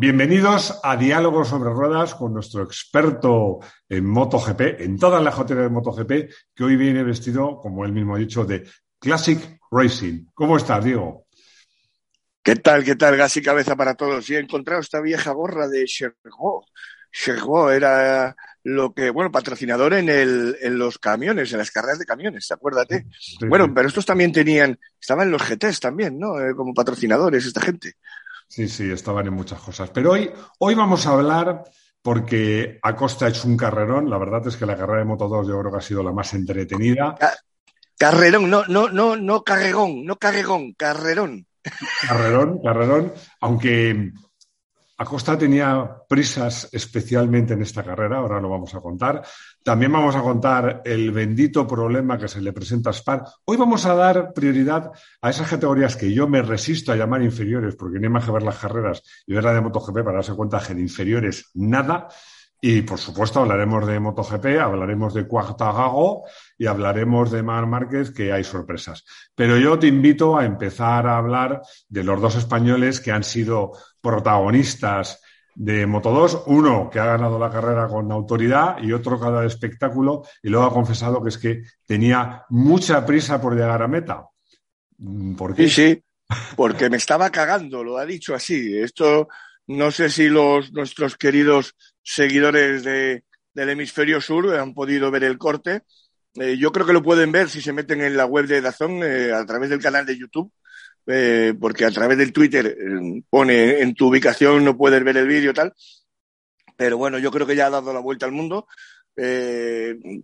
Bienvenidos a Diálogos sobre Ruedas con nuestro experto en MotoGP, en todas las joterías de MotoGP, que hoy viene vestido, como él mismo ha dicho, de Classic Racing. ¿Cómo estás, Diego? ¿Qué tal, qué tal? Gas y cabeza para todos. Y he encontrado esta vieja gorra de Chergo. Chergo era lo que, bueno, patrocinador en, el, en los camiones, en las carreras de camiones, acuérdate. bueno, pero estos también tenían, estaban los GTs también, ¿no? Eh, como patrocinadores, esta gente. Sí, sí, estaban en muchas cosas. Pero hoy, hoy vamos a hablar, porque Acosta ha hecho un carrerón. La verdad es que la carrera de Moto 2 yo creo que ha sido la más entretenida. carrerón, no, no, no, no carregón, no carregón, carrerón. Carrerón, carrerón. Aunque Acosta tenía prisas especialmente en esta carrera, ahora lo vamos a contar. También vamos a contar el bendito problema que se le presenta a Spar. Hoy vamos a dar prioridad a esas categorías que yo me resisto a llamar inferiores, porque no hay más que ver las carreras y ver la de MotoGP para darse cuenta que en inferiores nada. Y por supuesto hablaremos de MotoGP, hablaremos de Cuartagago y hablaremos de Mar Márquez, que hay sorpresas. Pero yo te invito a empezar a hablar de los dos españoles que han sido protagonistas de Moto 2, uno que ha ganado la carrera con autoridad y otro dado espectáculo y luego ha confesado que es que tenía mucha prisa por llegar a meta. ¿Por qué? Sí, sí, porque me estaba cagando, lo ha dicho así. Esto no sé si los nuestros queridos seguidores de, del hemisferio sur han podido ver el corte. Eh, yo creo que lo pueden ver si se meten en la web de Dazón eh, a través del canal de YouTube, eh, porque a través del Twitter pone en tu ubicación no puedes ver el vídeo tal. Pero bueno, yo creo que ya ha dado la vuelta al mundo.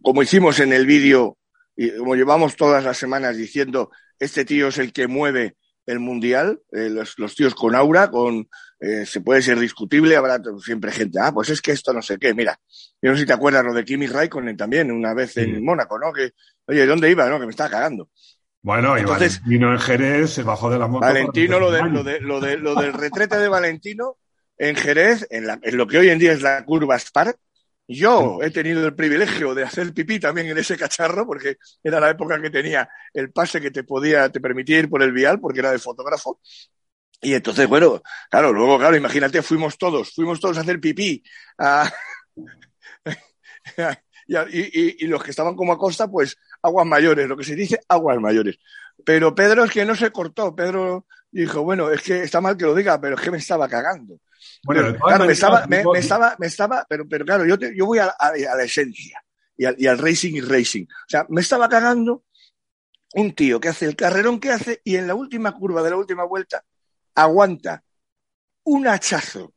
como hicimos en el vídeo y como llevamos todas las semanas diciendo, este tío es el que mueve el mundial, los, los, tíos con aura, con eh, se puede ser discutible, habrá siempre gente, ah, pues es que esto no sé qué, mira, yo no sé si te acuerdas lo de Kimi Raikkonen también, una vez en Mónaco, ¿no? Que, oye, ¿dónde iba? No, que me estaba cagando. Bueno, Entonces, y Valentino en Jerez se bajó de la moto. Valentino, lo, de, lo, de, lo, de, lo del retrete de Valentino en Jerez, en, la, en lo que hoy en día es la curva Spar, yo he tenido el privilegio de hacer pipí también en ese cacharro, porque era la época que tenía el pase que te podía, te permitía ir por el vial, porque era de fotógrafo. Y entonces, bueno, claro, luego, claro, imagínate, fuimos todos, fuimos todos a hacer pipí. y, los que estaban como a costa, pues aguas mayores, lo que se dice, aguas mayores. Pero Pedro es que no se cortó. Pedro dijo, bueno, es que está mal que lo diga, pero es que me estaba cagando. Bueno, claro, me estaba, me, estaba, me estaba, pero, pero claro, yo, yo voy a, la esencia y al, y al racing y racing. O sea, me estaba cagando un tío que hace el carrerón que hace y en la última curva de la última vuelta aguanta un hachazo,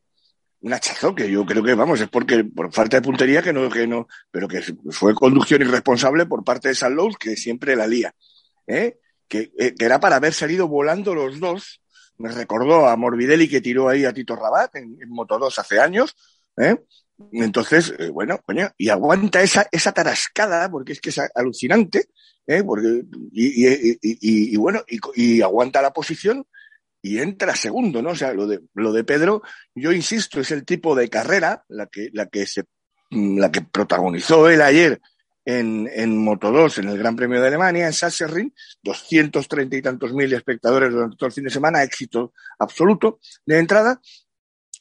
un hachazo que yo creo que, vamos, es porque por falta de puntería que no, que no, pero que fue conducción irresponsable por parte de San Lowe, que siempre la lía, ¿eh? Que, eh, que, era para haber salido volando los dos. Me recordó a Morbidelli que tiró ahí a Tito Rabat en, Moto 2 hace años, ¿eh? Entonces, bueno, y aguanta esa, esa tarascada, porque es que es alucinante, ¿eh? Porque, y bueno, y, aguanta la posición y entra segundo, ¿no? O sea, lo de, lo de Pedro, yo insisto, es el tipo de carrera, la que, la que se, la que protagonizó él ayer en, en Moto 2, en el Gran Premio de Alemania, en Sachsenring, 230 y tantos mil espectadores durante todo el fin de semana, éxito absoluto de entrada,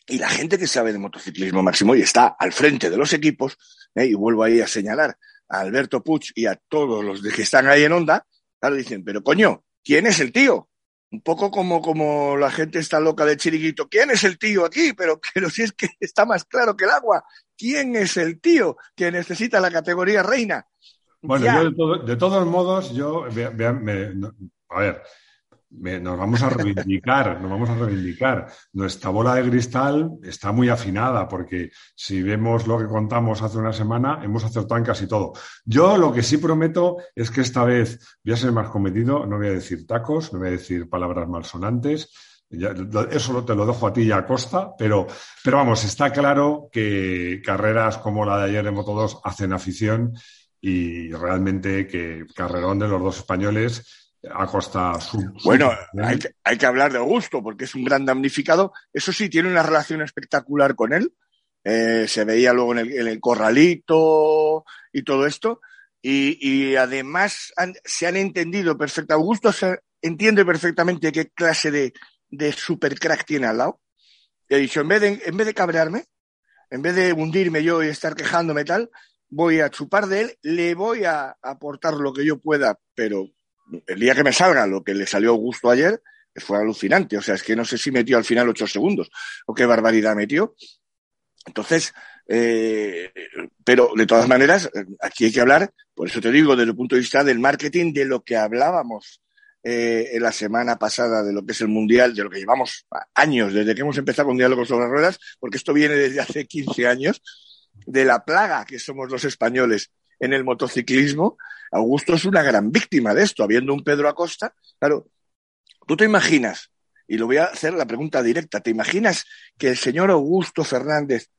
y la gente que sabe de motociclismo máximo y está al frente de los equipos, ¿eh? y vuelvo ahí a señalar a Alberto Puch y a todos los que están ahí en onda, claro, dicen, pero coño, ¿quién es el tío? Un poco como, como la gente está loca de chiriguito. ¿Quién es el tío aquí? Pero, pero si es que está más claro que el agua. ¿Quién es el tío que necesita la categoría reina? Bueno, yo de, todos modos, yo, a ver, nos vamos a reivindicar, nos vamos a reivindicar. Nuestra bola de cristal está muy afinada porque si vemos lo que contamos hace una semana, hemos acertado en casi todo. Yo lo que sí prometo es que esta vez voy a ser más comedido, no voy a decir tacos, no voy a decir palabras malsonantes. eso te lo dejo a ti y a Costa, pero, pero vamos, está claro que carreras como la de ayer de Moto 2 hacen afición y realmente que carrerón de los dos españoles a costa Bueno, hay que, hay que, hablar de Augusto, porque es un gran damnificado. Eso sí, tiene una relación espectacular con él. Eh, se veía luego en el, corralito y todo esto. Y, y además se han entendido perfectamente. Augusto se entiende perfectamente qué clase de, de super crack tiene al lado. he dicho, en vez de, en vez de cabrearme, en vez de hundirme yo y estar quejándome tal, voy a chupar de él, le voy a aportar lo que yo pueda, pero el día que me salga lo que le salió gusto ayer, fue alucinante. O sea, es que no sé si metió al final ocho segundos o qué barbaridad metió. Entonces, eh, pero de todas maneras, aquí hay que hablar, por eso te digo, desde el punto de vista del marketing, de lo que hablábamos eh, en la semana pasada, de lo que es el Mundial, de lo que llevamos años, desde que hemos empezado con Diálogos sobre Ruedas, porque esto viene desde hace 15 años, de la plaga que somos los españoles en el motociclismo. Augusto es una gran víctima de esto, habiendo un Pedro Acosta. Claro, tú te imaginas, y lo voy a hacer la pregunta directa, ¿te imaginas que el señor Augusto Fernández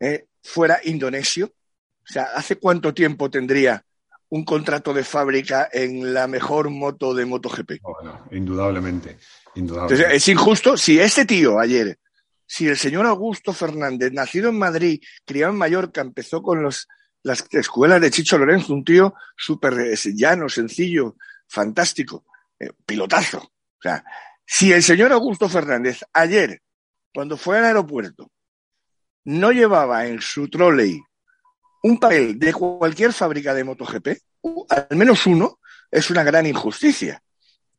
eh, fuera indonesio? O sea, ¿hace cuánto tiempo tendría un contrato de fábrica en la mejor moto de MotoGP? Bueno, indudablemente, indudablemente. Entonces, es injusto si este tío ayer, si el señor Augusto Fernández, nacido en Madrid, criado en Mallorca, empezó con los, las escuelas de Chicho Lorenzo, un tío súper llano, sencillo, fantástico, eh, pilotazo. O sea, si el señor Augusto Fernández ayer, cuando fue al aeropuerto, no llevaba en su trolley un papel de cualquier fábrica de MotoGP, al menos uno, es una gran injusticia.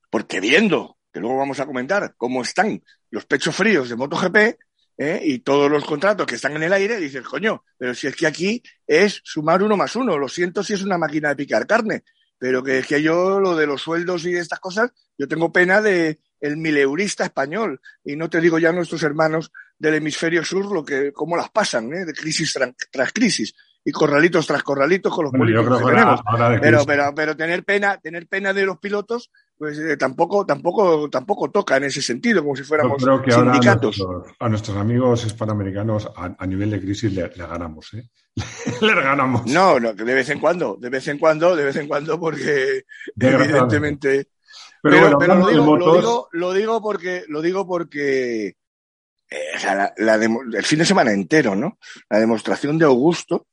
Porque viendo, que luego vamos a comentar, cómo están los pechos fríos de MotoGP ¿eh? y todos los contratos que están en el aire, dices, coño, pero si es que aquí es sumar uno más uno, lo siento si es una máquina de picar carne, pero que es que yo lo de los sueldos y estas cosas, yo tengo pena de el mileurista español y no te digo ya nuestros hermanos del hemisferio sur lo que cómo las pasan, ¿eh? de crisis tras crisis y corralitos tras corralitos con los políticos que tenemos. pero, pero, pero tener pena, tener pena de los pilotos, pues eh, tampoco, tampoco, tampoco toca en ese sentido, como si fuéramos sindicatos. a, nuestros, amigos hispanoamericanos a, nivel de crisis le, ganamos, ¿eh? le ganamos. No, no, de vez en cuando, de vez en cuando, de vez en cuando, porque evidentemente. Pero, pero, lo, digo, lo, digo, lo, digo, porque, lo digo porque eh, el fin de semana entero, ¿no? La demostración de Augusto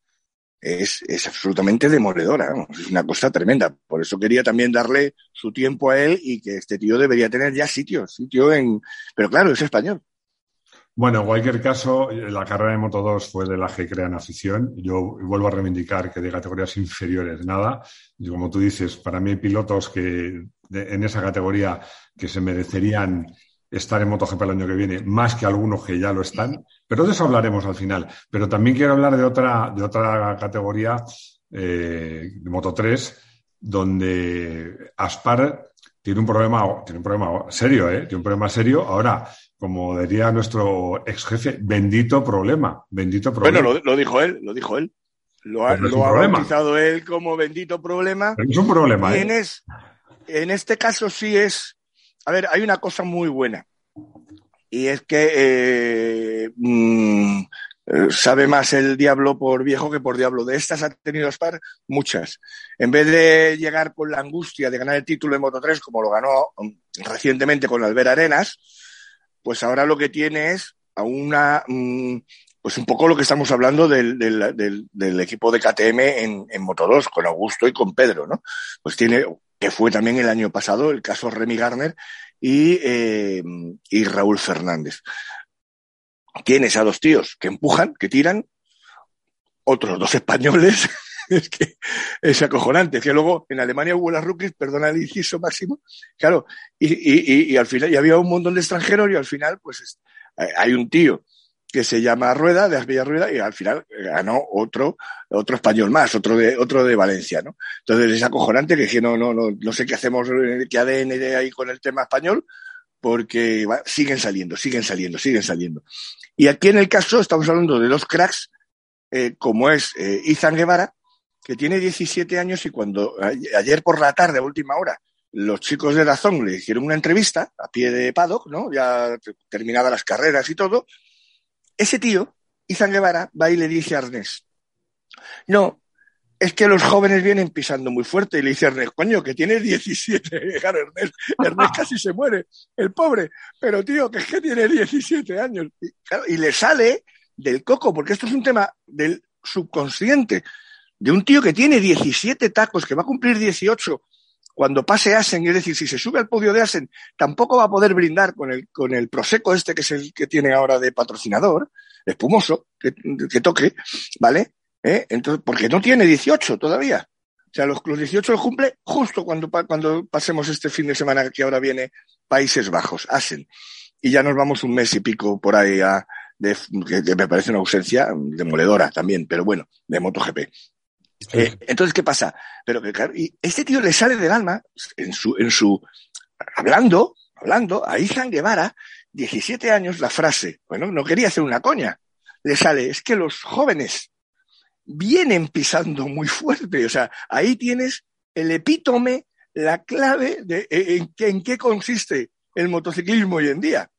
es, es absolutamente demoledora, es una cosa tremenda. Por eso quería también darle su tiempo a él y que este tío debería tener ya sitio, sitio en... Pero claro, es español. Bueno, en cualquier caso, la carrera de Moto 2 fue de la que crean afición. Yo vuelvo a reivindicar que de categorías inferiores nada. Y como tú dices, para mí hay pilotos que en esa categoría que se merecerían estar en MotoGP el año que viene, más que algunos que ya lo están, pero de eso hablaremos al final. Pero también quiero hablar de otra, de otra categoría, eh, de Moto 3, donde Aspar tiene un problema, tiene un problema serio, ¿eh? Tiene un problema serio. Ahora, como diría nuestro ex jefe, bendito problema, bendito problema. Bueno, lo, dijo él, lo dijo él. Lo ha, lo ha bautizado él como bendito problema. es un problema, ¿eh? en este caso sí es a ver, hay una cosa muy buena. Y es que eh, mm, sabe más el diablo por viejo que por diablo. De estas ha tenido Spar muchas. En vez de llegar con la angustia de ganar el título de Moto 3, como lo ganó mm, recientemente con Albert Arenas, pues ahora lo que tiene es a una, mm, pues un poco lo que estamos hablando del, equipo de KTM en, en Moto 2, con Augusto y con Pedro, ¿no? Pues tiene que fue también el año pasado el caso Remy Garner y, eh, y Raúl Fernández. Tienes a dos tíos que empujan, que tiran, otros dos españoles, es que es acojonante, luego en Alemania hubo las rookies, perdona el inciso máximo, claro, y, y, y, al final ya había un montón de extranjeros y al final pues hay un tío que se llama Rueda, de Asbella Rueda, y al final ganó otro, otro español más, otro de, otro de Valencia, ¿no? Entonces es acojonante que, no, no, no, no sé qué hacemos, qué ADN ahí con el tema español, porque siguen saliendo, siguen saliendo, siguen saliendo. Y aquí en el caso estamos hablando de dos cracks, eh, como es eh, Izan Guevara, que tiene 17 años y cuando ayer por la tarde, a última hora, los chicos de Dazón le hicieron una entrevista a pie de paddock, ¿no? Ya terminadas las carreras y todo, ese tío, Izan Guevara, va y le dice a Ernest, no, es que los jóvenes vienen pisando muy fuerte. Y le dice a Ernest, coño, que tiene 17. Ernest, Ernest casi se muere, el pobre. Pero tío, que es que tiene 17 años. Y, le sale del coco, porque esto es un tema del subconsciente, de un tío que tiene 17 tacos, que va a cumplir 18 cuando pase Asen, es decir, si se sube al podio de Asen, tampoco va a poder brindar con el, con el Prosecco este que es el que tiene ahora de patrocinador, espumoso, que, que toque, ¿vale? ¿Eh? Entonces, porque no tiene 18 todavía. O sea, los, los 18 los cumple justo cuando, cuando pasemos este fin de semana que ahora viene Países Bajos, Asen. Y ya nos vamos un mes y pico por ahí a, de, que, me parece una ausencia demoledora también, pero bueno, de MotoGP. Eh, entonces, ¿qué pasa? Pero que claro, y este tío le sale del alma, en su, en su, hablando, hablando, a Izan Guevara, 17 años, la frase, bueno, no quería hacer una coña, le sale, es que los jóvenes vienen pisando muy fuerte, o sea, ahí tienes el epítome, la clave de en, en qué consiste el motociclismo hoy en día.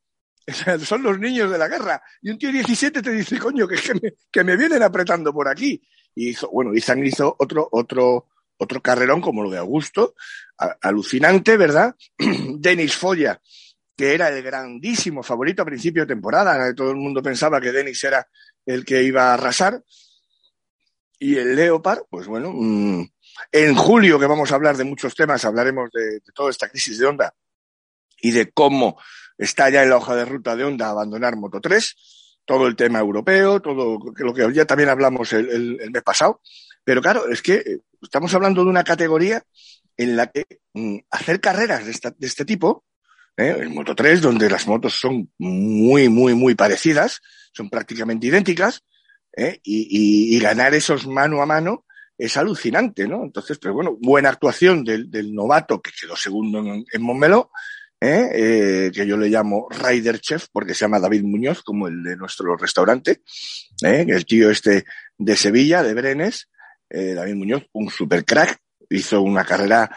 son los niños de la guerra. Y un tío de 17 te dice, coño, que, que, que me vienen apretando por aquí. Y hizo, bueno, Izan hizo otro, otro, otro carrerón como lo de Augusto, alucinante, ¿verdad? Denis Foya, que era el grandísimo favorito a principio de temporada, todo el mundo pensaba que Denis era el que iba a arrasar. Y el Leopard, pues bueno, mmm, en julio que vamos a hablar de muchos temas, hablaremos de, de toda esta crisis de onda y de cómo está ya en la hoja de ruta de Honda abandonar Moto 3, todo el tema europeo, todo lo que ya también hablamos el, el, el mes pasado. Pero claro, es que estamos hablando de una categoría en la que mm, hacer carreras de, esta, de este tipo, ¿eh? en Moto 3, donde las motos son muy, muy, muy parecidas, son prácticamente idénticas, ¿eh? y, ganar esos mano a mano es alucinante, ¿no? Entonces, pero bueno, buena actuación del, del novato que quedó segundo en, en ¿eh? Eh, que yo le llamo Rider Chef, porque se llama David Muñoz, como el de nuestro restaurante, ¿eh? el tío este de Sevilla, de Brenes, eh, David Muñoz, un super crack, hizo una carrera,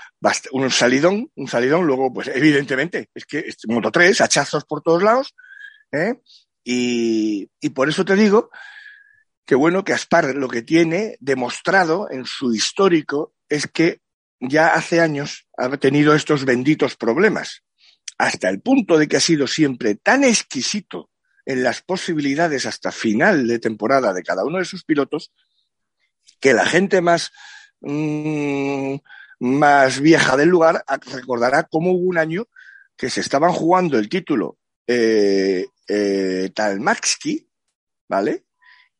un salidón, un salidón, luego, pues evidentemente, es que es Moto 3, hachazos por todos lados, y, y por eso te digo que bueno, que Aspar lo que tiene demostrado en su histórico es que ya hace años ha tenido estos benditos problemas hasta el punto de que ha sido siempre tan exquisito en las posibilidades hasta final de temporada de cada uno de sus pilotos, que la gente más, mmm, más vieja del lugar recordará cómo hubo un año que se estaban jugando el título eh, eh, ¿vale?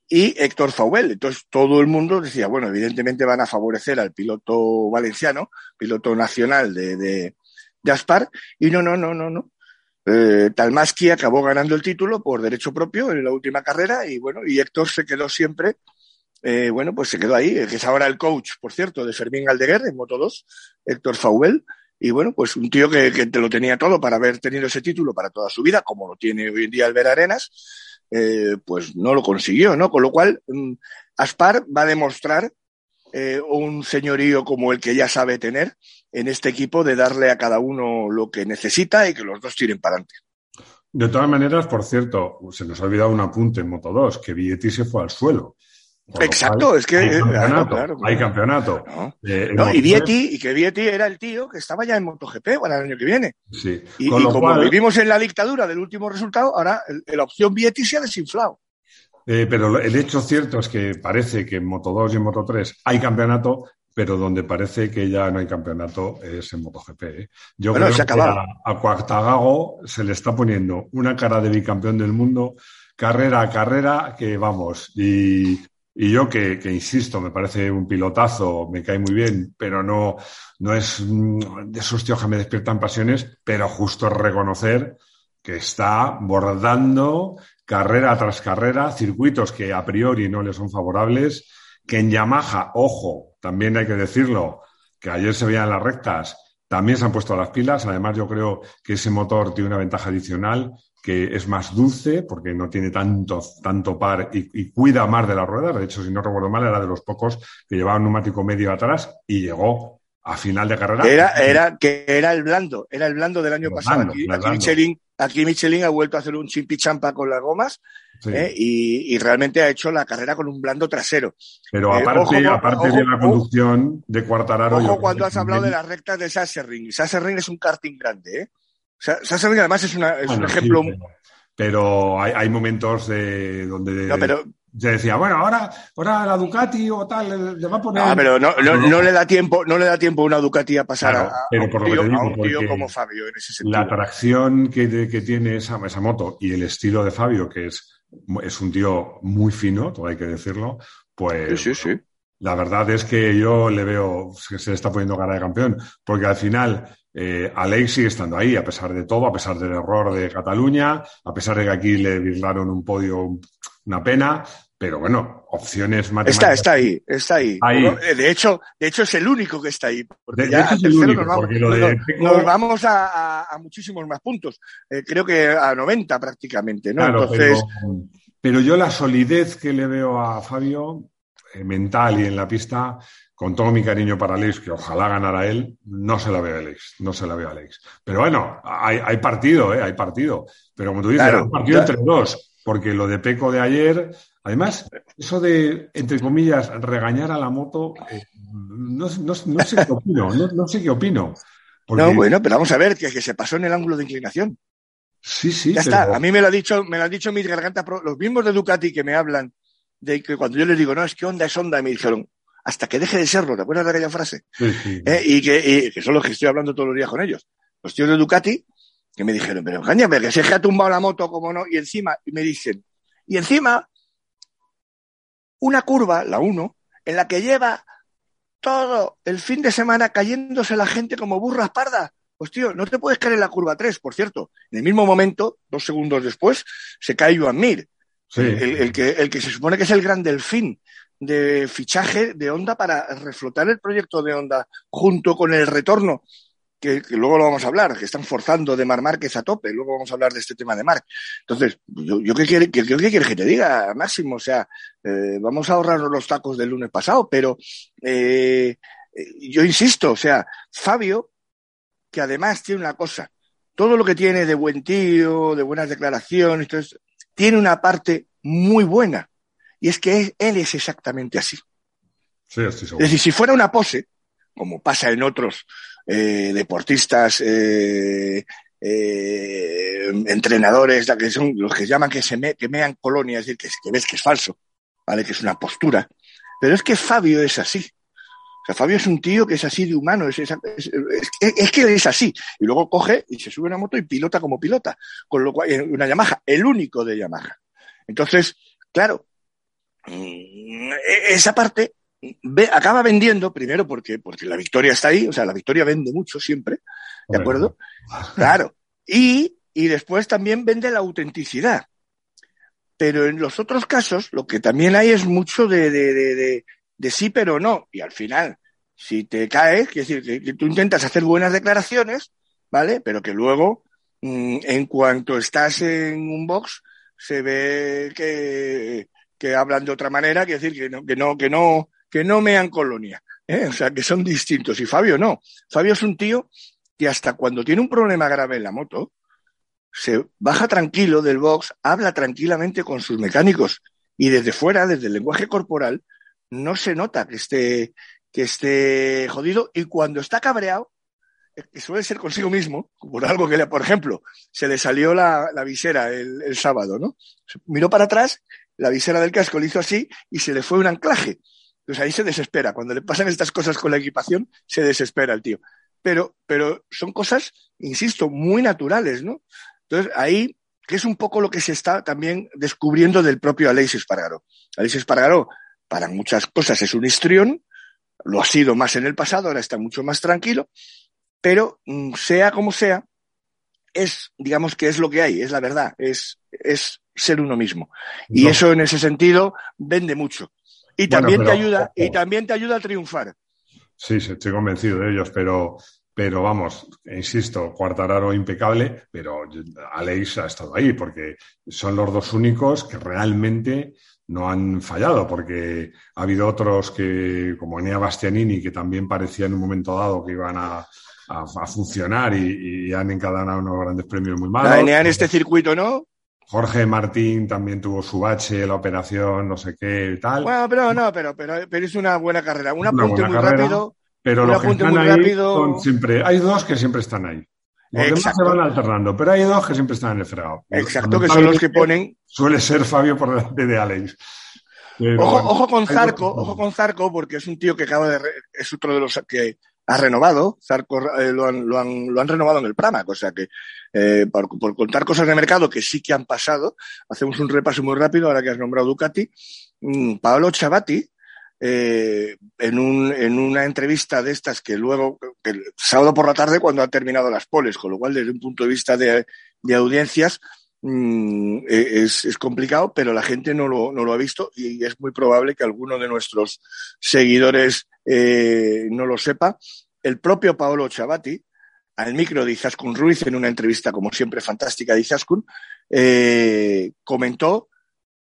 Y Héctor Fauvel. Entonces todo el mundo decía, bueno, evidentemente van a favorecer al piloto valenciano, piloto nacional de, de Aspar, y no, no, no, no, no. Eh, Talmaski acabó ganando el título por derecho propio en la última carrera y bueno, y Héctor se quedó siempre, eh, bueno, pues se quedó ahí, que es ahora el coach, por cierto, de Fermín Aldeguer en Moto 2, Héctor Faubel, y bueno, pues un tío que, que, te lo tenía todo para haber tenido ese título para toda su vida, como lo tiene hoy en día Albert Arenas, eh, pues no lo consiguió, ¿no? Con lo cual, mm, Aspar va a demostrar eh, un señorío como el que ya sabe tener en este equipo de darle a cada uno lo que necesita y que los dos tiren para adelante. De todas maneras, por cierto, se nos ha olvidado un apunte en Moto 2, que Vietti se fue al suelo. Exacto, cual, es que hay campeonato. Claro, claro, hay campeonato. No. Eh, no, y Vietti, y que Vietti era el tío que estaba ya en MotoGP para el año que viene. Sí. Y, y como cual... vivimos en la dictadura del último resultado, ahora la opción Vietti se ha desinflado. Eh, pero el hecho cierto es que parece que en Moto 2 y en Moto 3 hay campeonato, pero donde parece que ya no hay campeonato es en MotoGP. ¿eh? Yo bueno, creo que a, a Cuartagago se le está poniendo una cara de bicampeón del mundo, carrera a carrera, que vamos, y, y yo que, que, insisto, me parece un pilotazo, me cae muy bien, pero no, no es de esos tíos que me despiertan pasiones, pero justo reconocer que está bordando carrera tras carrera, circuitos que a priori no le son favorables, que en Yamaha, ojo, también hay que decirlo, que ayer se veían las rectas, también se han puesto las pilas. Además, yo creo que ese motor tiene una ventaja adicional, que es más dulce, porque no tiene tanto, tanto par y, y cuida más de las ruedas. De hecho, si no recuerdo mal, era de los pocos que llevaban neumático medio atrás y llegó a final de carrera. Era, era, que era el blando, era el blando del año pasado. Aquí, aquí Michelin, aquí, Michelin, ha vuelto a hacer un chimpichampa con las gomas sí. eh, y, y, realmente ha hecho la carrera con un blando trasero. Pero aparte, eh, ojo, aparte ojo, de la conducción de Cuartararo. Ojo cuando has hablado de las rectas de Sasserring. Sasserring es un karting grande, ¿eh? Sasserring además es, una, es bueno, un ejemplo. Sí, pero, pero hay, hay, momentos de donde. No, pero, se decía, bueno, ahora, ahora la Ducati o tal, le va a poner. Ah, pero no, no, le da tiempo, no le da tiempo a una Ducati a pasar a, un tío, como Fabio en ese sentido. La atracción que, que tiene esa, esa, moto y el estilo de Fabio, que es, es un tío muy fino, todo hay que decirlo, pues. Sí, sí, sí. La verdad es que yo le veo que se le está poniendo cara de campeón, porque al final eh, Alex sigue estando ahí, a pesar de todo, a pesar del error de Cataluña, a pesar de que aquí le virlaron un podio una pena, pero bueno, opciones matemáticas. Está, está ahí, está ahí. Eh, de hecho, de hecho es el único que está ahí. Porque ya es el único, nos vamos, a, muchísimos más puntos. Eh, creo que a 90 prácticamente, ¿no? Entonces. Pero, yo la solidez que le veo a Fabio, eh, mental y en la pista, con todo mi cariño para Alex, que ojalá ganara él, no se la veo a Alex, no se la veo a Alex. Pero bueno, hay, hay partido, ¿eh? Hay partido. Pero como tú dices, hay partido entre dos porque lo de Peco de ayer, además, eso de, entre comillas, regañar a la moto, eh, no, sé qué opino, no, sé qué opino. No, bueno, pero vamos a ver, que, que se pasó en el ángulo de inclinación. Sí, sí. Ya está, a mí me lo ha dicho, me lo han dicho mis gargantas, los mismos de Ducati que me hablan de que cuando yo les digo, no, es que onda es onda, y me dijeron, hasta que deje de serlo, ¿te acuerdas de aquella frase? Sí, sí. Eh, y, que, que son los que estoy hablando todos los días con ellos. Los tíos de Ducati que me dijeron, pero cáñame, que se ha tumbado la moto, como no, y encima, y me dicen, y encima, una curva, la 1, en la que lleva todo el fin de semana cayéndose la gente como burras pardas. Pues tío, no te puedes caer en la curva 3, por cierto. En el mismo momento, dos segundos después, se cae Joan Mir, el, que, el que se supone que es el gran delfín de fichaje de Honda para reflotar el proyecto de Honda junto con el retorno que, luego lo vamos a hablar, que están forzando de Mar Márquez a tope, luego vamos a hablar de este tema de Marc. Entonces, yo, yo ¿qué, quiere, qué, quieres que te diga, Máximo? O sea, eh, vamos a ahorrarnos los tacos del lunes pasado, pero eh, yo insisto, o sea, Fabio, que además tiene una cosa, todo lo que tiene de buen tío, de buenas declaraciones, entonces, tiene una parte muy buena, y es que él es exactamente así. Sí, es decir, si fuera una pose, como pasa en otros eh, deportistas, eh, eh, entrenadores, que son los que llaman que se me, que mean es decir, que, ves que es falso, ¿vale? Que es una postura. Pero es que Fabio es así. O sea, Fabio es un tío que es así de humano, es, que es así. Y luego coge y se sube una moto y pilota como pilota. Con lo cual, una Yamaha, el único de Yamaha. Entonces, claro, mm, e, esa parte acaba vendiendo, primero porque, porque la victoria está ahí, o sea, la victoria vende mucho siempre, ¿de acuerdo? Claro. Y, y después también vende la autenticidad. Pero en los otros casos, lo que también hay es mucho de, de, de, de, sí, pero no. Y al final, si te caes, quiere decir que, tú intentas hacer buenas declaraciones, ¿vale? Pero que luego, mm, en cuanto estás en un box, se ve que, que hablan de otra manera, quiere decir que no, que no, que no, que no mean colonia. ¿eh? O sea, que son distintos. Y Fabio no. Fabio es un tío que hasta cuando tiene un problema grave en la moto, se baja tranquilo del box, habla tranquilamente con sus mecánicos y desde fuera, desde el lenguaje corporal, no se nota que esté, que esté jodido y cuando está cabreado, eh, que suele ser consigo mismo, por algo que, le, por ejemplo, se le salió la, visera el, el, sábado, ¿no? Miró para atrás, la visera del casco le hizo así y se le fue un anclaje. Pues ahí se desespera. Cuando le pasan estas cosas con la equipación, se desespera el tío. Pero, pero son cosas, insisto, muy naturales, ¿no? Entonces, ahí, que es un poco lo que se está también descubriendo del propio Aleix Espargaró. Aleix Espargaró, para muchas cosas, es un histrión, lo ha sido más en el pasado, ahora está mucho más tranquilo, pero mm, sea como sea, es, digamos que es lo que hay, es la verdad, es, es ser uno mismo. Y eso en ese sentido vende mucho. Y también te ayuda, y también te ayuda a triunfar. Sí, estoy convencido de ellos, pero, pero vamos, insisto, Cuartararo impecable, pero Aleix ha estado ahí, porque son los dos únicos que realmente no han fallado, porque ha habido otros que, como Enea Bastianini, que también parecía en un momento dado que iban a, funcionar y, han encadenado unos grandes premios muy malos. Enea en este circuito, ¿no? Jorge Martín también tuvo su bache, la operación, no sé qué tal. Bueno, pero no, pero, pero, pero es una buena carrera. Un apunte muy rápido. Pero los que están ahí son siempre, hay dos que siempre están ahí. Los demás se van alternando, pero hay dos que siempre están en el fregado. Exacto, que son los que ponen. Suele ser Fabio por delante de Alex. ojo, con Zarco, ojo con Zarco, porque es un tío que acaba de, es otro de los que ha renovado, Zarco eh, lo, han, renovado en el Pramac, o sea que eh, por, contar cosas de mercado que sí que han pasado, hacemos un repaso muy rápido ahora que has nombrado Ducati. Mm, Paolo Chavati, eh, en, un, en una entrevista de estas que luego, el sábado por la tarde, cuando han terminado las poles, con lo cual desde un punto de vista de audiencias, Mm, e, es, es, complicado, pero la gente no lo, no lo, ha visto y es muy probable que alguno de nuestros seguidores eh, no lo sepa. El propio Paolo Chavati, al micro de Izaskun Ruiz, en una entrevista como siempre fantástica de Izaskun, eh, comentó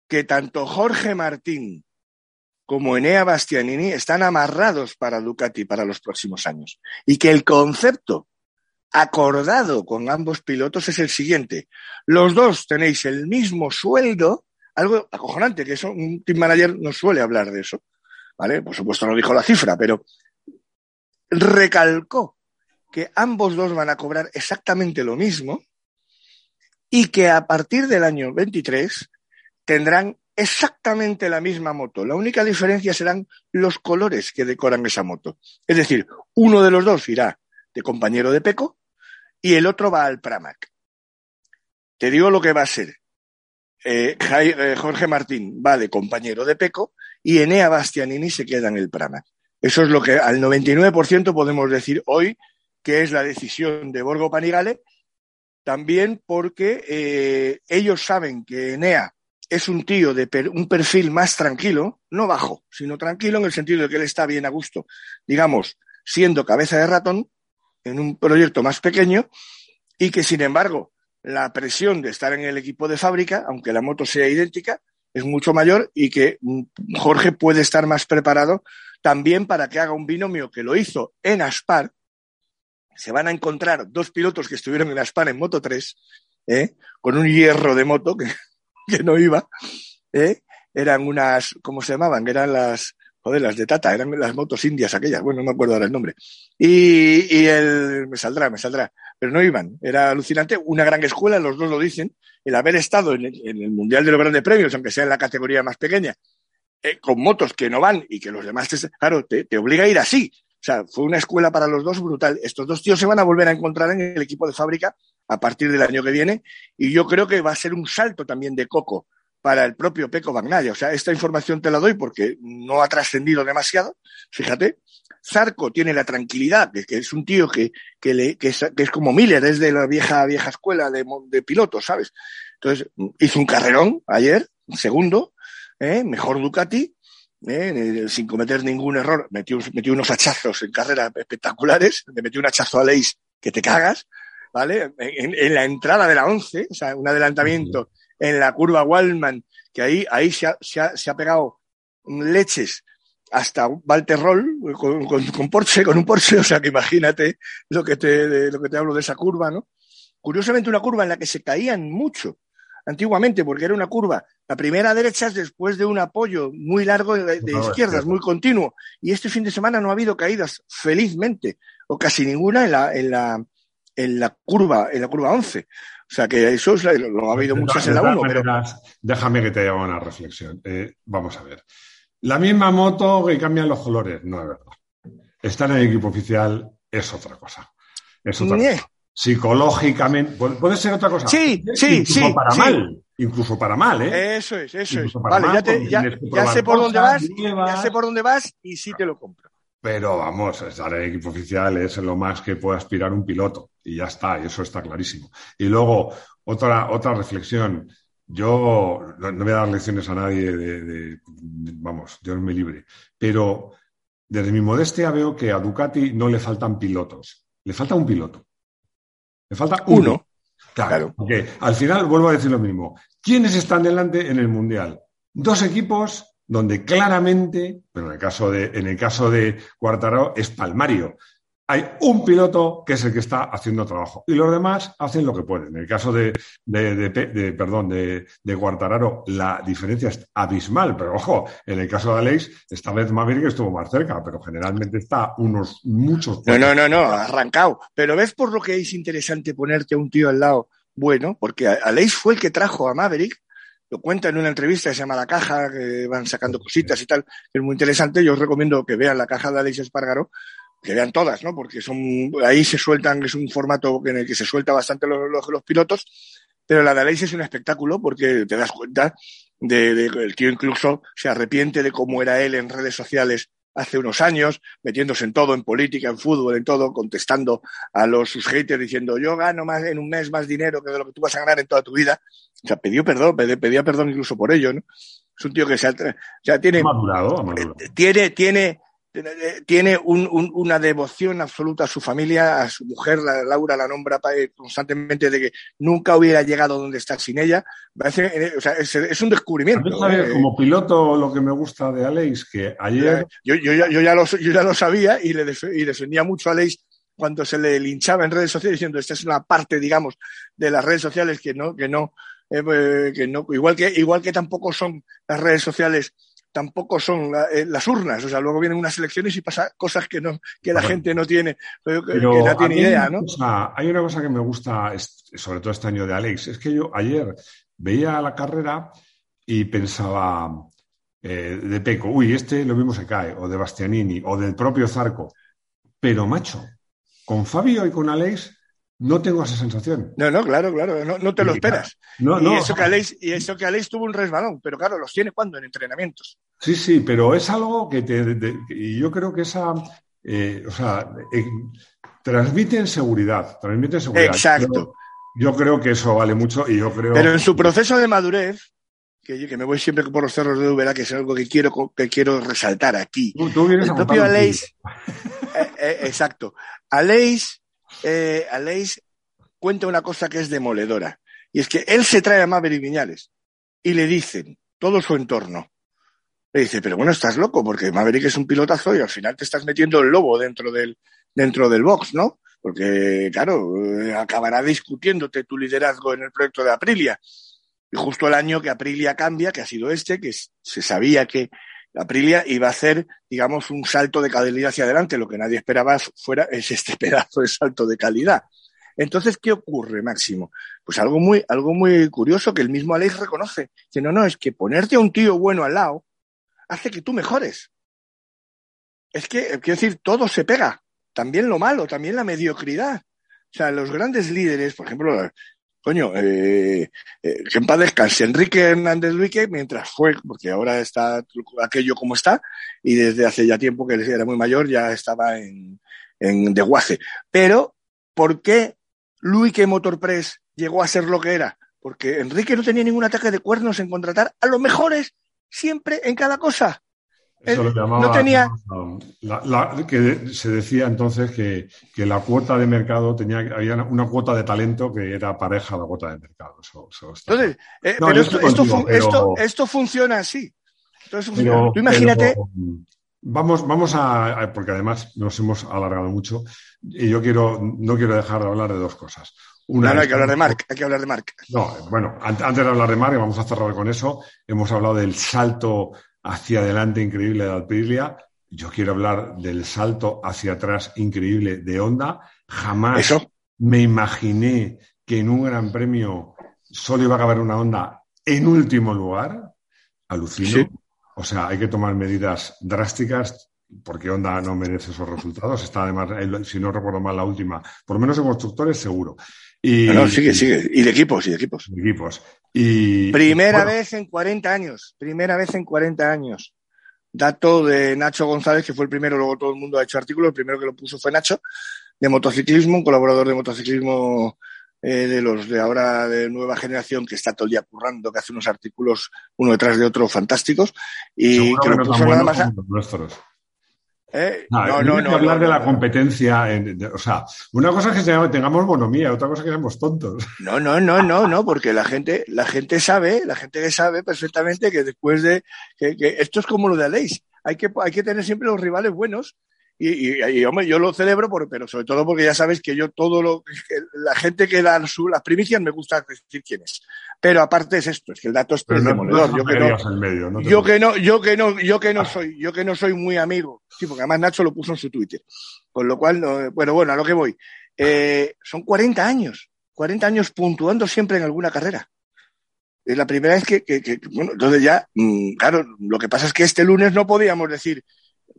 que tanto Jorge Martín como Enea Bastianini están amarrados para Ducati para los próximos años y que el concepto acordado con ambos pilotos es el siguiente. Los dos tenéis el mismo sueldo, algo acojonante, que eso un team manager no suele hablar de eso. ¿Vale? Por supuesto no dijo la cifra, pero recalcó que ambos dos van a cobrar exactamente lo mismo y que a partir del año 23 tendrán exactamente la misma moto. La única diferencia serán los colores que decoran esa moto. Es decir, uno de los dos irá de compañero de Peco y el otro va al Pramac. Te digo lo que va a ser. Eh, eh, Jorge Martín va de compañero de Peco y Enea Bastianini se queda en el Pramac. Eso es lo que al 99% podemos decir hoy que es la decisión de Borgo Panigale, también porque eh, ellos saben que Enea es un tío de un perfil más tranquilo, no bajo, sino tranquilo en el sentido de que él está bien a gusto, digamos, siendo cabeza de ratón, en un proyecto más pequeño y que, sin embargo, la presión de estar en el equipo de fábrica, aunque la moto sea idéntica, es mucho mayor y que Jorge puede estar más preparado también para que haga un binomio que lo hizo en Aspar. Se van a encontrar dos pilotos que estuvieron en Aspar en Moto 3, ¿eh? con un hierro de moto que, que no iba. ¿eh? Eran unas, ¿cómo se llamaban? Eran las, joder, las de Tata, eran las motos indias aquellas, bueno, no me acuerdo ahora el nombre. Y, y el, me saldrá, me saldrá, pero no iban, era alucinante, una gran escuela, los dos lo dicen, el haber estado en el, Mundial de los Grandes Premios, aunque sea en la categoría más pequeña, eh, con motos que no van y que los demás, claro, te, te obliga a ir así. O sea, fue una escuela para los dos brutal. Estos dos tíos se van a volver a encontrar en el equipo de fábrica a partir del año que viene y yo creo que va a ser un salto también de coco para el propio Peco Bagnaya. O sea, esta información te la doy porque no ha trascendido demasiado. Fíjate, Zarco tiene la tranquilidad de que es un tío que, que, le, que, es, que es como Miller, es de la vieja, vieja escuela de, de pilotos, ¿sabes? Entonces, hizo un carrerón ayer, segundo, ¿eh? mejor Ducati, ¿eh? sin cometer ningún error. Metió, metió unos hachazos en carrera espectaculares, le metió un hachazo a Leis que te cagas, ¿vale? En, en la entrada de la 11, o sea, un adelantamiento en la curva Wallman, que ahí, ahí se ha, se ha, se ha pegado leches hasta Walter Roll con, con, con, Porsche, con un Porsche, o sea que imagínate lo que te, de, lo que te hablo de esa curva, ¿no? Curiosamente una curva en la que se caían mucho antiguamente, porque era una curva, la primera derecha es después de un apoyo muy largo de, de izquierdas, muy continuo, y este fin de semana no ha habido caídas, felizmente, o casi ninguna en la, en la, en la curva, en la curva 11. O sea que eso es, lo ha habido muchas en la 1. Pero... Déjame que te haga una reflexión. Eh, vamos a ver. La misma moto que cambian los colores, no es verdad. Estar en el equipo oficial es otra cosa. Es otra cosa. Psicológicamente, puede ser otra cosa. Sí, sí, incluso sí. para sí. mal. Incluso para mal, ¿eh? Eso es, eso es. Vale, mal, ya, te, ya, ya sé por dónde vas, llevas... ya sé por dónde vas y sí te lo compro. Pero vamos, estar en el equipo oficial es lo más que puede aspirar un piloto. Y ya está, y eso está clarísimo. Y luego, otra, otra reflexión. Yo no, no voy a dar lecciones a nadie de, de, vamos, Dios me libre. Pero desde mi modestia veo que a Ducati no le faltan pilotos. Le falta un piloto. Le falta uno. uno. Claro, claro. Porque al final vuelvo a decir lo mismo. ¿Quiénes están delante en el Mundial? Dos equipos donde claramente, pero en el caso de, en el caso de Cuartararo es palmario. Hay un piloto que es el que está haciendo trabajo y los demás hacen lo que pueden. En el caso de, de, de, de perdón, de, de Cuartararo, la diferencia es abismal, pero ojo, en el caso de Aleix, esta vez Maverick estuvo más cerca, pero generalmente está unos muchos. No, no, no, no, arrancado. Pero ves por lo que es interesante ponerte a un tío al lado bueno, porque Aleix fue el que trajo a Maverick lo cuenta en una entrevista que se llama La Caja, que van sacando cositas y tal, que es muy interesante. Yo os recomiendo que vean La Caja de Aleix Espargaro, que vean todas, ¿no? Porque son, ahí se sueltan, es un formato en el que se suelta bastante los, los, pilotos, pero la de Aleix es un espectáculo porque te das cuenta de, de, el tío incluso se arrepiente de cómo era él en redes sociales hace unos años, metiéndose en todo, en política, en fútbol, en todo, contestando a los sus haters diciendo yo gano más en un mes más dinero que de lo que tú vas a ganar en toda tu vida. O sea, pidió perdón, pedía perdón incluso por ello, ¿no? Es un tío que se ha, o sea, tiene, madurado, madurado. tiene, tiene, tiene un, un, una devoción absoluta a su familia, a su mujer, la, Laura la nombra constantemente de que nunca hubiera llegado donde está sin ella. Parece, o sea, es, es, un descubrimiento. Eh, como piloto, lo que me gusta de Aleix, que ayer. Yo, yo, yo, ya, lo, yo ya lo sabía y le y defendía mucho a Aleix cuando se le linchaba en redes sociales diciendo esta es una parte, digamos, de las redes sociales que no, que no, eh, que no, igual que, igual que tampoco son las redes sociales tampoco son la, eh, las urnas. O sea, luego vienen unas elecciones y pasa cosas que no, que la bueno, gente no tiene, que, que no tiene idea, ¿no? Cosa, hay una cosa que me gusta, sobre todo este año de Alex, es que yo ayer veía la carrera y pensaba eh, de Peco, uy, este lo mismo se cae, o de Bastianini, o del propio Zarco. Pero, macho, con Fabio y con Alex no tengo esa sensación. No, no, claro, claro, no, no te lo esperas. No, y. Eso que Aleix, y eso que Aleix tuvo un resbalón, pero claro, los tiene cuando en entrenamientos. Sí, sí, pero es algo que te. De, y yo creo que esa. Eh, o sea, eh, transmiten seguridad, transmiten seguridad. Exacto. Yo, yo, creo que eso vale mucho y yo creo. Pero en su proceso de madurez, que, que me voy siempre por los cerros de Ubera, que es algo que quiero, que quiero resaltar aquí. Tú, tú vienes el propio Aleix. eh, eh, exacto. Aleix eh, Aleix cuenta una cosa que es demoledora. Y es que él se trae a Maverick Viñales y le dicen, todo su entorno, le dice, pero bueno, estás loco, porque Maverick es un pilotazo y al final te estás metiendo el lobo dentro del, dentro del box, ¿no? Porque, claro, eh, acabará discutiéndote tu liderazgo en el proyecto de Aprilia. Y justo el año que Aprilia cambia, que ha sido este, que se sabía que Aprilia iba a hacer, digamos, un salto de calidad hacia adelante. Lo que nadie esperaba fuera es este pedazo de salto de calidad. Entonces, ¿qué ocurre, Máximo? Pues algo muy, algo muy curioso que el mismo Aleix reconoce. Que no, no, es que ponerte a un tío bueno al lado hace que tú mejores. Es que, quiero decir, todo se pega. También lo malo, también la mediocridad. O sea, los grandes líderes, por ejemplo, coño, eh, eh, que en paz descanse Enrique Hernández Luque mientras fue, porque ahora está aquello como está, y desde hace ya tiempo que era muy mayor ya estaba en, en Deguace. Pero, ¿por qué Luque Motorpress llegó a ser lo que era? Porque Enrique no tenía ningún ataque de cuernos en contratar a los mejores siempre en cada cosa. Eso lo llamaba, no tenía. La, la, que se decía entonces que, que, la cuota de mercado tenía había una cuota de talento que era pareja a la cuota de mercado. Eso, eso entonces, eh, no, pero, esto, esto, contigo, pero, esto, esto, funciona así. Entonces, pero, Tú imagínate. vamos, vamos a, a, porque además nos hemos alargado mucho y yo quiero, no quiero dejar de hablar de dos cosas. Una no, no, hay que hablar de Mark, hay que hablar de Mark. No, bueno, antes de hablar de Mark, vamos a cerrar con eso, hemos hablado del salto hacia adelante increíble de Aprilia. Yo quiero hablar del salto hacia atrás increíble de Honda. Jamás ¿Eso? me imaginé que en un gran premio solo iba a caber una Honda en último lugar. Alucino. Sí. O sea, hay que tomar medidas drásticas porque Honda no merece esos resultados. Está además, si no recuerdo mal, la última, por lo menos en constructores, seguro. Y, no, no, sigue, sigue. Y de equipos, y de equipos. De equipos. Y, primera bueno. vez en 40 años. Primera vez en 40 años. Dato de Nacho González, que fue el primero, luego todo el mundo ha hecho artículos. El primero que lo puso fue Nacho, de motociclismo, un colaborador de motociclismo eh, de los de ahora de nueva generación que está todo el día currando, que hace unos artículos uno detrás de otro fantásticos. Y Seguro que, que lo puso nada más. A... ¿Eh? No, no, no, no, hablar de la competencia. En, de, o sea, una cosa es que tengamos bonomía, otra cosa es que seamos tontos. No, no, no, no, no, porque la gente, la gente sabe, la gente sabe perfectamente que después de que, que esto es como lo de Aleix, hay que, hay que tener siempre los rivales buenos. Y, y, y, hombre, yo lo celebro, por, pero sobre todo porque ya sabes que yo todo lo que la gente que da su, las primicias me gusta decir quién es. Pero aparte es esto, es que el dato es Pero no, demoledor. no yo, que no, medio, yo que no, yo que no, yo que no soy, yo que no soy muy amigo. Sí, porque además Nacho lo puso en su Twitter. Con lo cual, no, bueno, bueno, a lo que voy. Eh, son 40 años, 40 años puntuando siempre en alguna carrera. Es la primera vez que, bueno, entonces ya, mm, claro, lo que pasa es que este lunes no podíamos decir,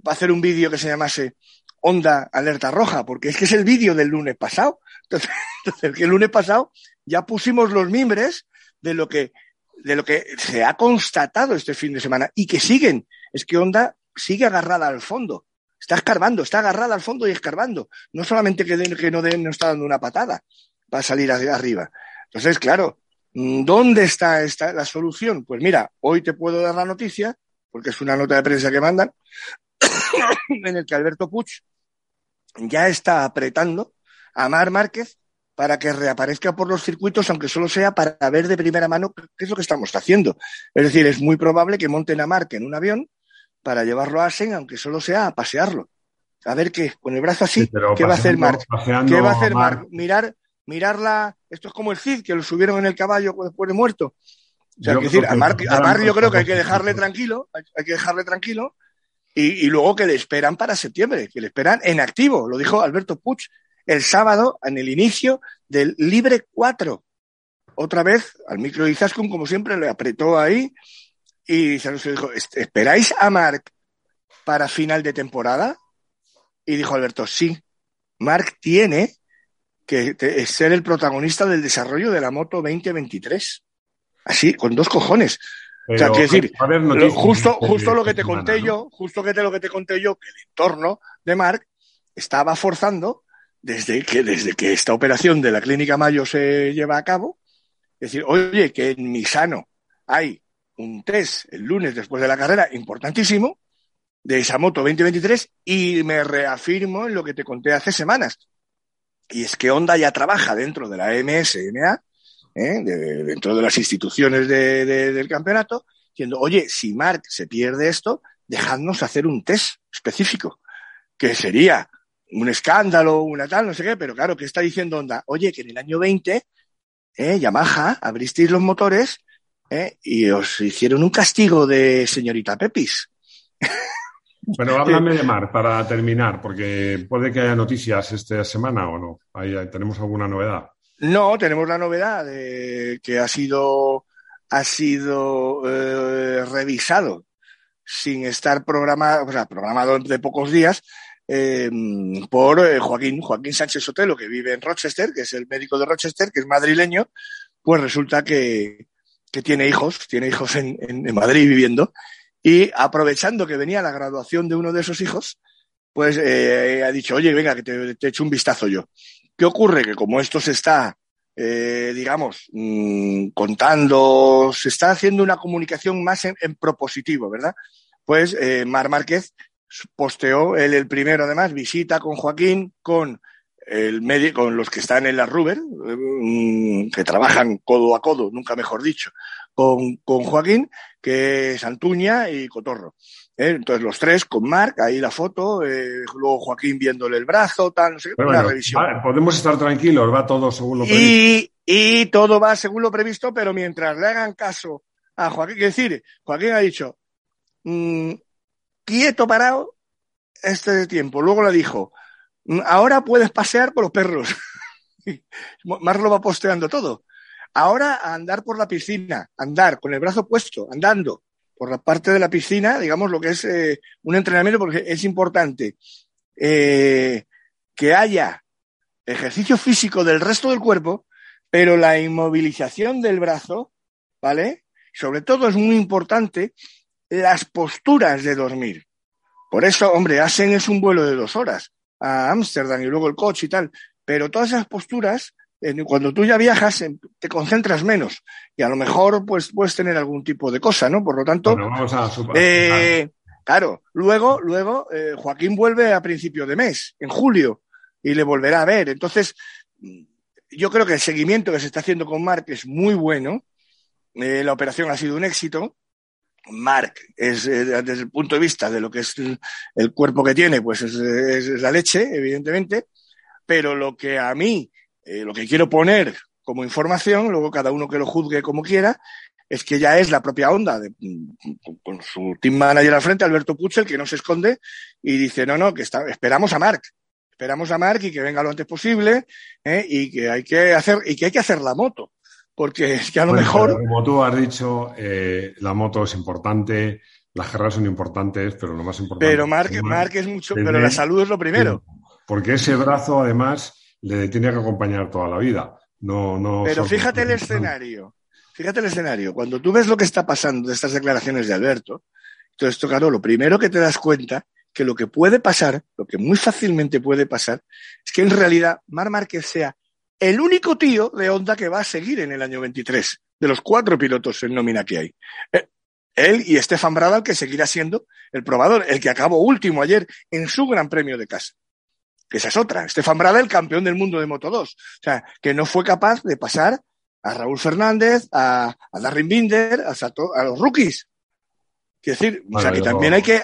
va a hacer un vídeo que se llamase Onda Alerta Roja, porque es que es el vídeo del lunes pasado. Entonces, entonces, el lunes pasado ya pusimos los mimbres de lo que de lo que se ha constatado este fin de semana y que siguen. Es que Onda sigue agarrada al fondo. Está escarbando, está agarrada al fondo y escarbando. No solamente que, que no, no está dando una patada para salir hacia arriba. Entonces, claro, ¿dónde está esta, la solución? Pues mira, hoy te puedo dar la noticia, porque es una nota de prensa que mandan, en el que Alberto Puig ya está apretando a Mar Márquez para que reaparezca por los circuitos, aunque solo sea para ver de primera mano qué es lo que estamos haciendo. Es decir, es muy probable que monten a Mark en un avión para llevarlo a Asen, aunque solo sea a pasearlo. A ver qué, con el brazo así, ¿qué va a hacer Mark? ¿Qué va a hacer Mark? Mirar, mirarla, esto es como el Cid, que lo subieron en el caballo después de muerto. O sea, decir, a Mark, yo creo que hay que dejarle tranquilo, hay, que dejarle tranquilo, y, luego que le esperan para septiembre, que le esperan en activo, lo dijo Alberto Puig el sábado en el inicio del Libre 4. Otra vez al micro Izaskun, como siempre, le apretó ahí y se dijo, ¿esperáis a Mark para final de temporada? Y dijo Alberto, sí, Mark tiene que ser el protagonista del desarrollo de la moto 2023. Así, con dos cojones. O sea, quiero decir, justo, justo lo que te conté yo, justo que te, lo que te conté yo, que el entorno de Mark estaba forzando desde que, desde que esta operación de la Clínica Mayo se lleva a cabo, es decir, oye, que en Misano hay un test el lunes después de la carrera importantísimo de esa moto 2023 y me reafirmo en lo que te conté hace semanas. Y es que Honda ya trabaja dentro de la MSNA, ¿eh? dentro de las instituciones del campeonato, diciendo, oye, si Mark se pierde esto, dejadnos hacer un test específico, que sería un escándalo, una tal, no sé qué, pero claro, ¿qué está diciendo Honda? Oye, que en el año 20, eh, Yamaha, abristeis los motores eh, y os hicieron un castigo de señorita Pepis. Bueno, háblame de Mar para terminar, porque puede que haya noticias esta semana o no. Ahí, tenemos alguna novedad. No, tenemos la novedad de que ha sido, ha sido eh, revisado sin estar programado, o sea, programado de pocos días, Em, por eh, Joaquín, Joaquín Sánchez Sotelo, que vive en Rochester, que es el médico de Rochester, que es madrileño, pues resulta que, que tiene hijos, tiene hijos en, en, Madrid viviendo, y aprovechando que venía la graduación de uno de esos hijos, pues eh, ha dicho, oye, venga, que te, te, echo un vistazo yo. ¿Qué ocurre? Que como esto se está, eh, digamos, mmm, contando, se está haciendo una comunicación más en, propositivo, ¿verdad? Pues eh, Mar Márquez posteó él el primero, además, visita con Joaquín, con el medio, con los que están en la Ruber, mm, que trabajan codo a codo, nunca mejor dicho, con, con Joaquín, que es Antuña y Cotorro. ¿Eh? Entonces los tres con Marc, ahí la foto, eh, luego Joaquín viéndole el brazo, tal, no sé qué, una revisión. podemos estar tranquilos, va todo según lo previsto. Y, y todo va según lo previsto, pero mientras le hagan caso a Joaquín, es decir, Joaquín ha dicho, mmm, quieto parado este tiempo. Luego le dijo, mm, ahora puedes pasear por los perros. Mar lo va posteando todo. Ahora a andar por la piscina, andar con el brazo puesto, andando por la parte de la piscina, digamos lo que es eh, un entrenamiento, porque es importante eh, que haya ejercicio físico del resto del cuerpo, pero la inmovilización del brazo, ¿vale? Sobre todo es muy importante las posturas de dormir. Por eso, hombre, Asen es un vuelo de dos horas a Ámsterdam y luego el coche y tal, pero todas esas posturas, cuando tú ya viajas, te concentras menos y a lo mejor pues puedes tener algún tipo de cosa, ¿no? Por lo tanto, eh, claro, luego, luego eh, Joaquín vuelve a principio de mes, en julio, y le volverá a ver. Entonces, yo creo que el seguimiento que se está haciendo con Mark es muy bueno. Eh, la operación ha sido un éxito. Mark es eh, desde el punto de vista de lo que es el cuerpo que tiene, pues es, la leche, evidentemente, pero lo que a mí, eh, lo que quiero poner como información, luego cada uno que lo juzgue como quiera, es que ya es la propia onda, de, con su team manager al frente, Alberto Putzel, que no se esconde y dice, no, no, que está, esperamos a Mark, esperamos a Mark y que venga lo antes posible, ¿eh? y que hay que hacer, y que hay que hacer la moto. porque es que a lo mejor... Como tú has dicho, eh, la moto es importante, las carreras son importantes, pero lo más importante... Pero Mark, es mucho, pero la salud es lo primero. Porque ese brazo, además, le tiene que acompañar toda la vida. No, no pero fíjate el escenario. Fíjate el escenario. Cuando tú ves lo que está pasando de estas declaraciones de Alberto, todo esto, claro, lo primero que te das cuenta que lo que puede pasar, lo que muy fácilmente puede pasar, es que en realidad Mar Márquez sea el único tío de Honda que va a seguir en el año 23, de los cuatro pilotos en nómina que hay. Eh, él y Stefan Bradal, que seguirá siendo el probador, el que acabó último ayer en su gran premio de casa. Que esa es otra. Stefan Bradal, campeón del mundo de Moto 2. O sea, que no fue capaz de pasar a Raúl Fernández, a, a Darren Binder, a, a los rookies. Quiero decir, o sea, que también hay que,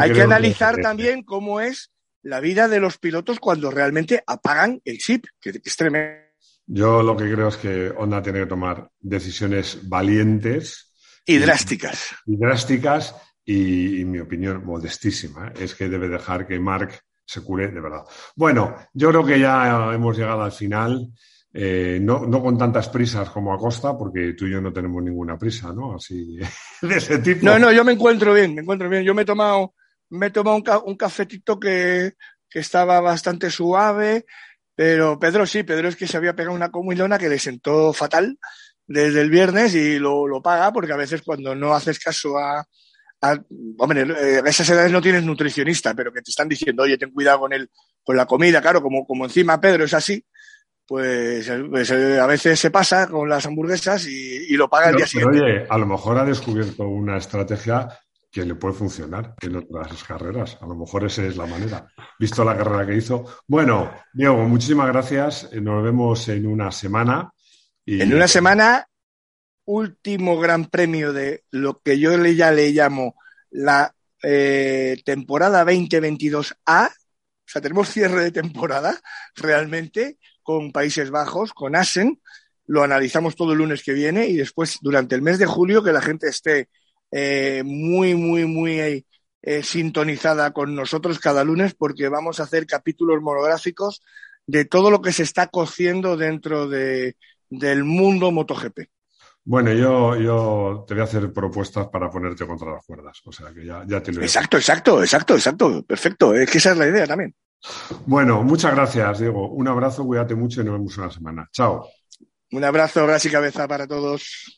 hay que analizar también cómo es la vida de los pilotos cuando realmente apagan el chip, que, es tremendo. Yo lo que creo es que Honda tiene que tomar decisiones valientes. Y drásticas. Y, drásticas y, mi opinión, modestísima. ¿eh? Es que debe dejar que Mark se cure de verdad. Bueno, yo creo que ya hemos llegado al final. Eh, no, no, con tantas prisas como Acosta, porque tú y yo no tenemos ninguna prisa, ¿no? Así de ese tipo. No, no, yo me encuentro bien, me encuentro bien. Yo me he tomado me he tomado un, cafetito que, estaba bastante suave, pero Pedro sí, Pedro es que se había pegado una comilona que le sentó fatal desde el viernes y lo, paga porque a veces cuando no haces caso a, hombre, eh, a esas edades no tienes nutricionista, pero que te están diciendo, oye, ten cuidado con el, con la comida, claro, como, como encima Pedro es así, pues, pues eh, a veces se pasa con las hamburguesas y, lo paga el día siguiente. oye, a lo mejor ha descubierto una estrategia que le puede funcionar en otras carreras. A lo mejor esa es la manera, visto la carrera que hizo. Bueno, Diego, muchísimas gracias. Eh, nos vemos en una semana. En una semana, último gran premio de lo que yo ya le llamo la eh, temporada 2022A. O sea, tenemos cierre de temporada realmente con Países Bajos, con Asen. Lo analizamos todo el lunes que viene y después durante el mes de julio que la gente esté eh, muy, muy, muy eh, sintonizada con nosotros cada lunes porque vamos a hacer capítulos monográficos de todo lo que se está cociendo dentro de, del mundo MotoGP. Bueno, yo, yo te voy a hacer propuestas para ponerte contra las cuerdas. O sea que ya, ya te lo Exacto, exacto, exacto, exacto. Perfecto. Es que esa es la idea también. Bueno, muchas gracias, Diego. Un abrazo, cuídate mucho y nos vemos una semana. Chao. Un abrazo, bras y cabeza para todos.